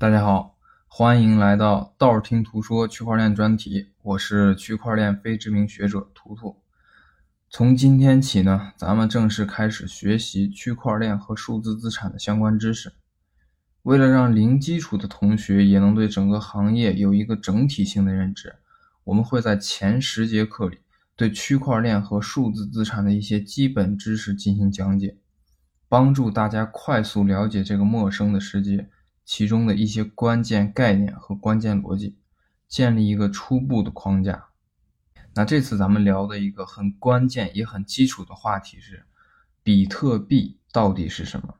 大家好，欢迎来到道听途说区块链专题，我是区块链非知名学者图图。从今天起呢，咱们正式开始学习区块链和数字资产的相关知识。为了让零基础的同学也能对整个行业有一个整体性的认知，我们会在前十节课里对区块链和数字资产的一些基本知识进行讲解，帮助大家快速了解这个陌生的世界。其中的一些关键概念和关键逻辑，建立一个初步的框架。那这次咱们聊的一个很关键也很基础的话题是，比特币到底是什么？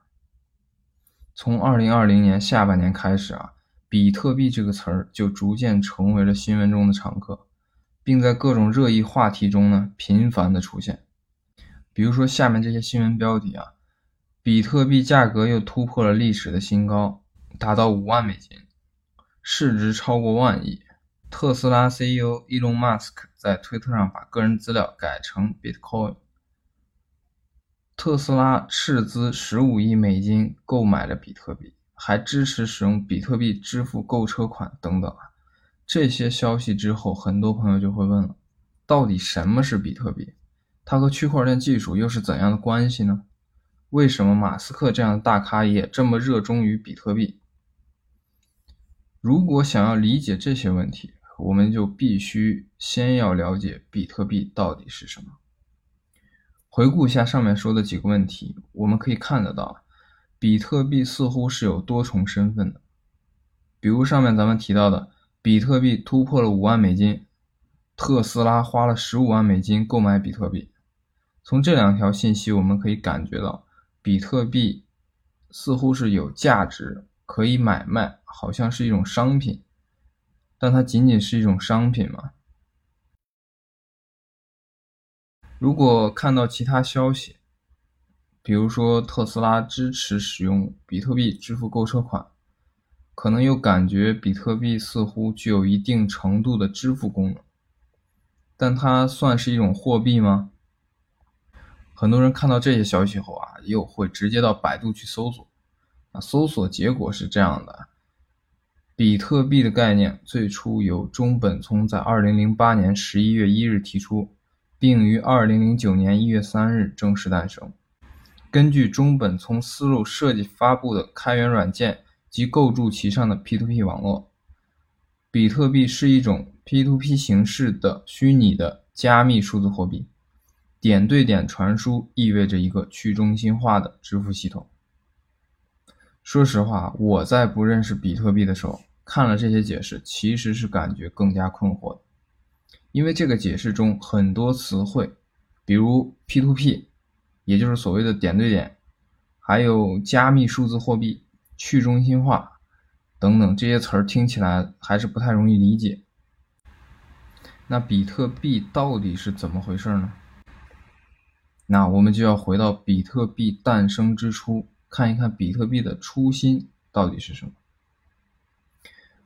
从二零二零年下半年开始啊，比特币这个词儿就逐渐成为了新闻中的常客，并在各种热议话题中呢频繁的出现。比如说下面这些新闻标题啊，比特币价格又突破了历史的新高。达到五万美金，市值超过万亿。特斯拉 CEO Elon Musk 在推特上把个人资料改成 Bitcoin。特斯拉斥资十五亿美金购买了比特币，还支持使用比特币支付购车款等等。这些消息之后，很多朋友就会问了：到底什么是比特币？它和区块链技术又是怎样的关系呢？为什么马斯克这样的大咖也这么热衷于比特币？如果想要理解这些问题，我们就必须先要了解比特币到底是什么。回顾一下上面说的几个问题，我们可以看得到，比特币似乎是有多重身份的。比如上面咱们提到的，比特币突破了五万美金，特斯拉花了十五万美金购买比特币。从这两条信息，我们可以感觉到，比特币似乎是有价值。可以买卖，好像是一种商品，但它仅仅是一种商品吗？如果看到其他消息，比如说特斯拉支持使用比特币支付购车款，可能又感觉比特币似乎具有一定程度的支付功能，但它算是一种货币吗？很多人看到这些消息后啊，又会直接到百度去搜索。啊，搜索结果是这样的：比特币的概念最初由中本聪在2008年11月1日提出，并于2009年1月3日正式诞生。根据中本聪思路设计发布的开源软件及构筑其上的 P2P 网络，比特币是一种 P2P 形式的虚拟的加密数字货币。点对点传输意味着一个去中心化的支付系统。说实话，我在不认识比特币的时候，看了这些解释，其实是感觉更加困惑的。因为这个解释中很多词汇，比如 P2P，也就是所谓的点对点，还有加密数字货币、去中心化等等这些词儿，听起来还是不太容易理解。那比特币到底是怎么回事呢？那我们就要回到比特币诞生之初。看一看比特币的初心到底是什么？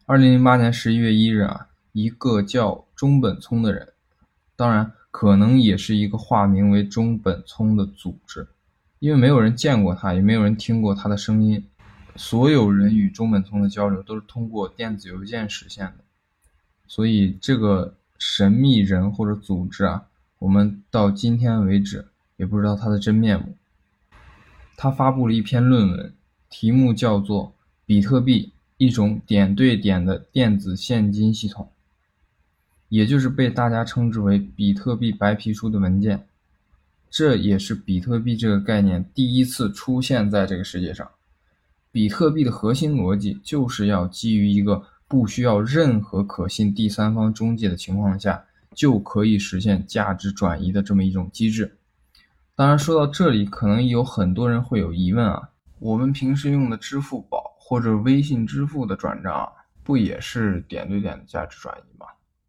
二零零八年十一月一日啊，一个叫中本聪的人，当然可能也是一个化名为中本聪的组织，因为没有人见过他，也没有人听过他的声音，所有人与中本聪的交流都是通过电子邮件实现的，所以这个神秘人或者组织啊，我们到今天为止也不知道他的真面目。他发布了一篇论文，题目叫做《比特币：一种点对点的电子现金系统》，也就是被大家称之为“比特币白皮书”的文件。这也是比特币这个概念第一次出现在这个世界上。比特币的核心逻辑就是要基于一个不需要任何可信第三方中介的情况下，就可以实现价值转移的这么一种机制。当然，说到这里，可能有很多人会有疑问啊。我们平时用的支付宝或者微信支付的转账，不也是点对点的价值转移吗？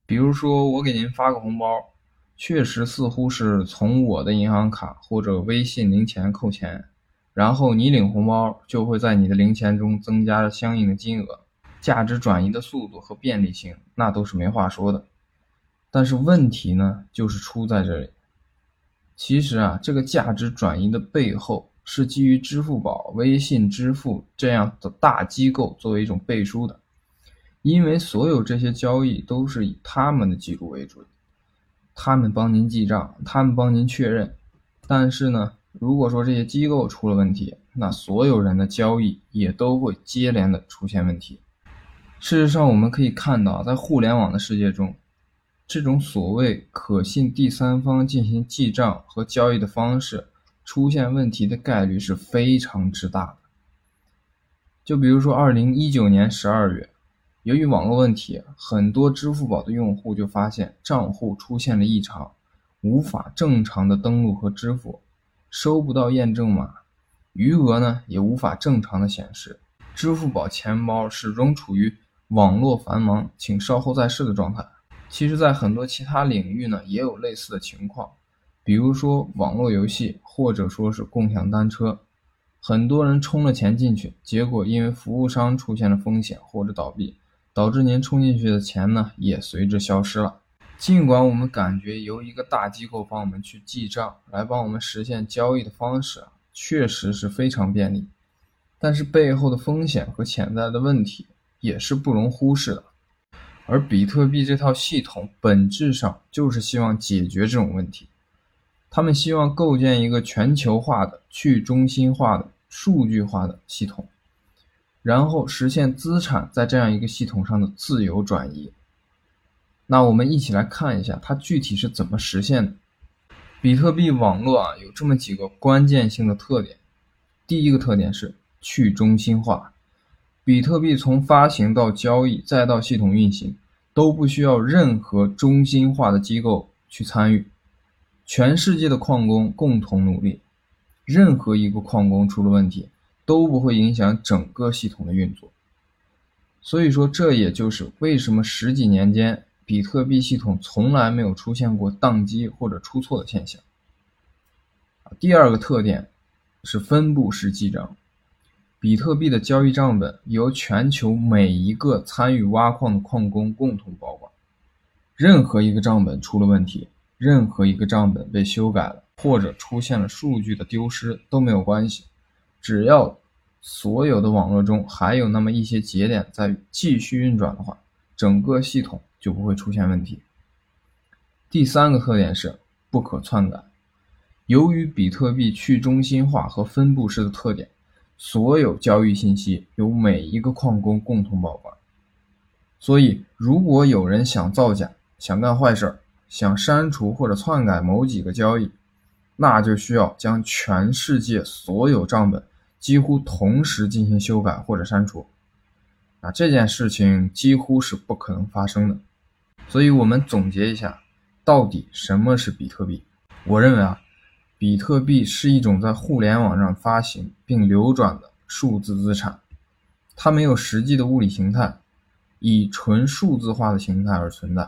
比如说，我给您发个红包，确实似乎是从我的银行卡或者微信零钱扣钱，然后你领红包就会在你的零钱中增加相应的金额，价值转移的速度和便利性那都是没话说的。但是问题呢，就是出在这里。其实啊，这个价值转移的背后是基于支付宝、微信支付这样的大机构作为一种背书的，因为所有这些交易都是以他们的记录为准，他们帮您记账，他们帮您确认。但是呢，如果说这些机构出了问题，那所有人的交易也都会接连的出现问题。事实上，我们可以看到，在互联网的世界中，这种所谓可信第三方进行记账和交易的方式。出现问题的概率是非常之大的。就比如说，二零一九年十二月，由于网络问题，很多支付宝的用户就发现账户出现了异常，无法正常的登录和支付，收不到验证码，余额呢也无法正常的显示，支付宝钱包始终处于网络繁忙，请稍后再试的状态。其实，在很多其他领域呢，也有类似的情况。比如说网络游戏，或者说是共享单车，很多人充了钱进去，结果因为服务商出现了风险或者倒闭，导致您充进去的钱呢也随之消失了。尽管我们感觉由一个大机构帮我们去记账，来帮我们实现交易的方式确实是非常便利，但是背后的风险和潜在的问题也是不容忽视的。而比特币这套系统本质上就是希望解决这种问题。他们希望构建一个全球化的、去中心化的、数据化的系统，然后实现资产在这样一个系统上的自由转移。那我们一起来看一下它具体是怎么实现的。比特币网络啊，有这么几个关键性的特点。第一个特点是去中心化，比特币从发行到交易再到系统运行，都不需要任何中心化的机构去参与。全世界的矿工共同努力，任何一个矿工出了问题，都不会影响整个系统的运作。所以说，这也就是为什么十几年间比特币系统从来没有出现过宕机或者出错的现象。第二个特点是分布式记账，比特币的交易账本由全球每一个参与挖矿的矿工共同保管，任何一个账本出了问题。任何一个账本被修改了，或者出现了数据的丢失都没有关系，只要所有的网络中还有那么一些节点在继续运转的话，整个系统就不会出现问题。第三个特点是不可篡改。由于比特币去中心化和分布式的特点，所有交易信息由每一个矿工共同保管，所以如果有人想造假、想干坏事儿，想删除或者篡改某几个交易，那就需要将全世界所有账本几乎同时进行修改或者删除。啊这件事情几乎是不可能发生的。所以，我们总结一下，到底什么是比特币？我认为啊，比特币是一种在互联网上发行并流转的数字资产，它没有实际的物理形态，以纯数字化的形态而存在。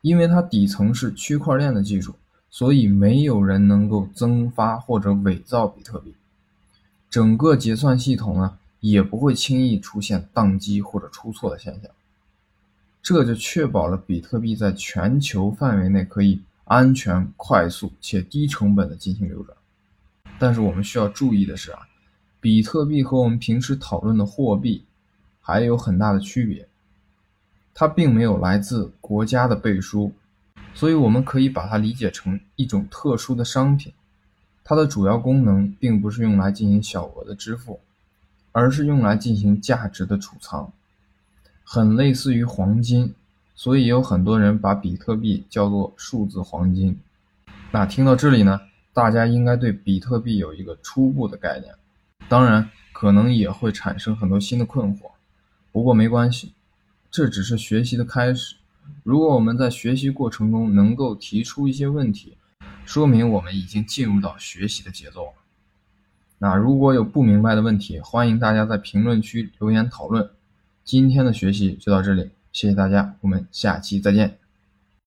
因为它底层是区块链的技术，所以没有人能够增发或者伪造比特币。整个结算系统呢，也不会轻易出现宕机或者出错的现象。这就确保了比特币在全球范围内可以安全、快速且低成本的进行流转。但是我们需要注意的是啊，比特币和我们平时讨论的货币还有很大的区别。它并没有来自国家的背书，所以我们可以把它理解成一种特殊的商品。它的主要功能并不是用来进行小额的支付，而是用来进行价值的储藏，很类似于黄金。所以有很多人把比特币叫做数字黄金。那听到这里呢，大家应该对比特币有一个初步的概念，当然可能也会产生很多新的困惑，不过没关系。这只是学习的开始。如果我们在学习过程中能够提出一些问题，说明我们已经进入到学习的节奏了。那如果有不明白的问题，欢迎大家在评论区留言讨论。今天的学习就到这里，谢谢大家，我们下期再见。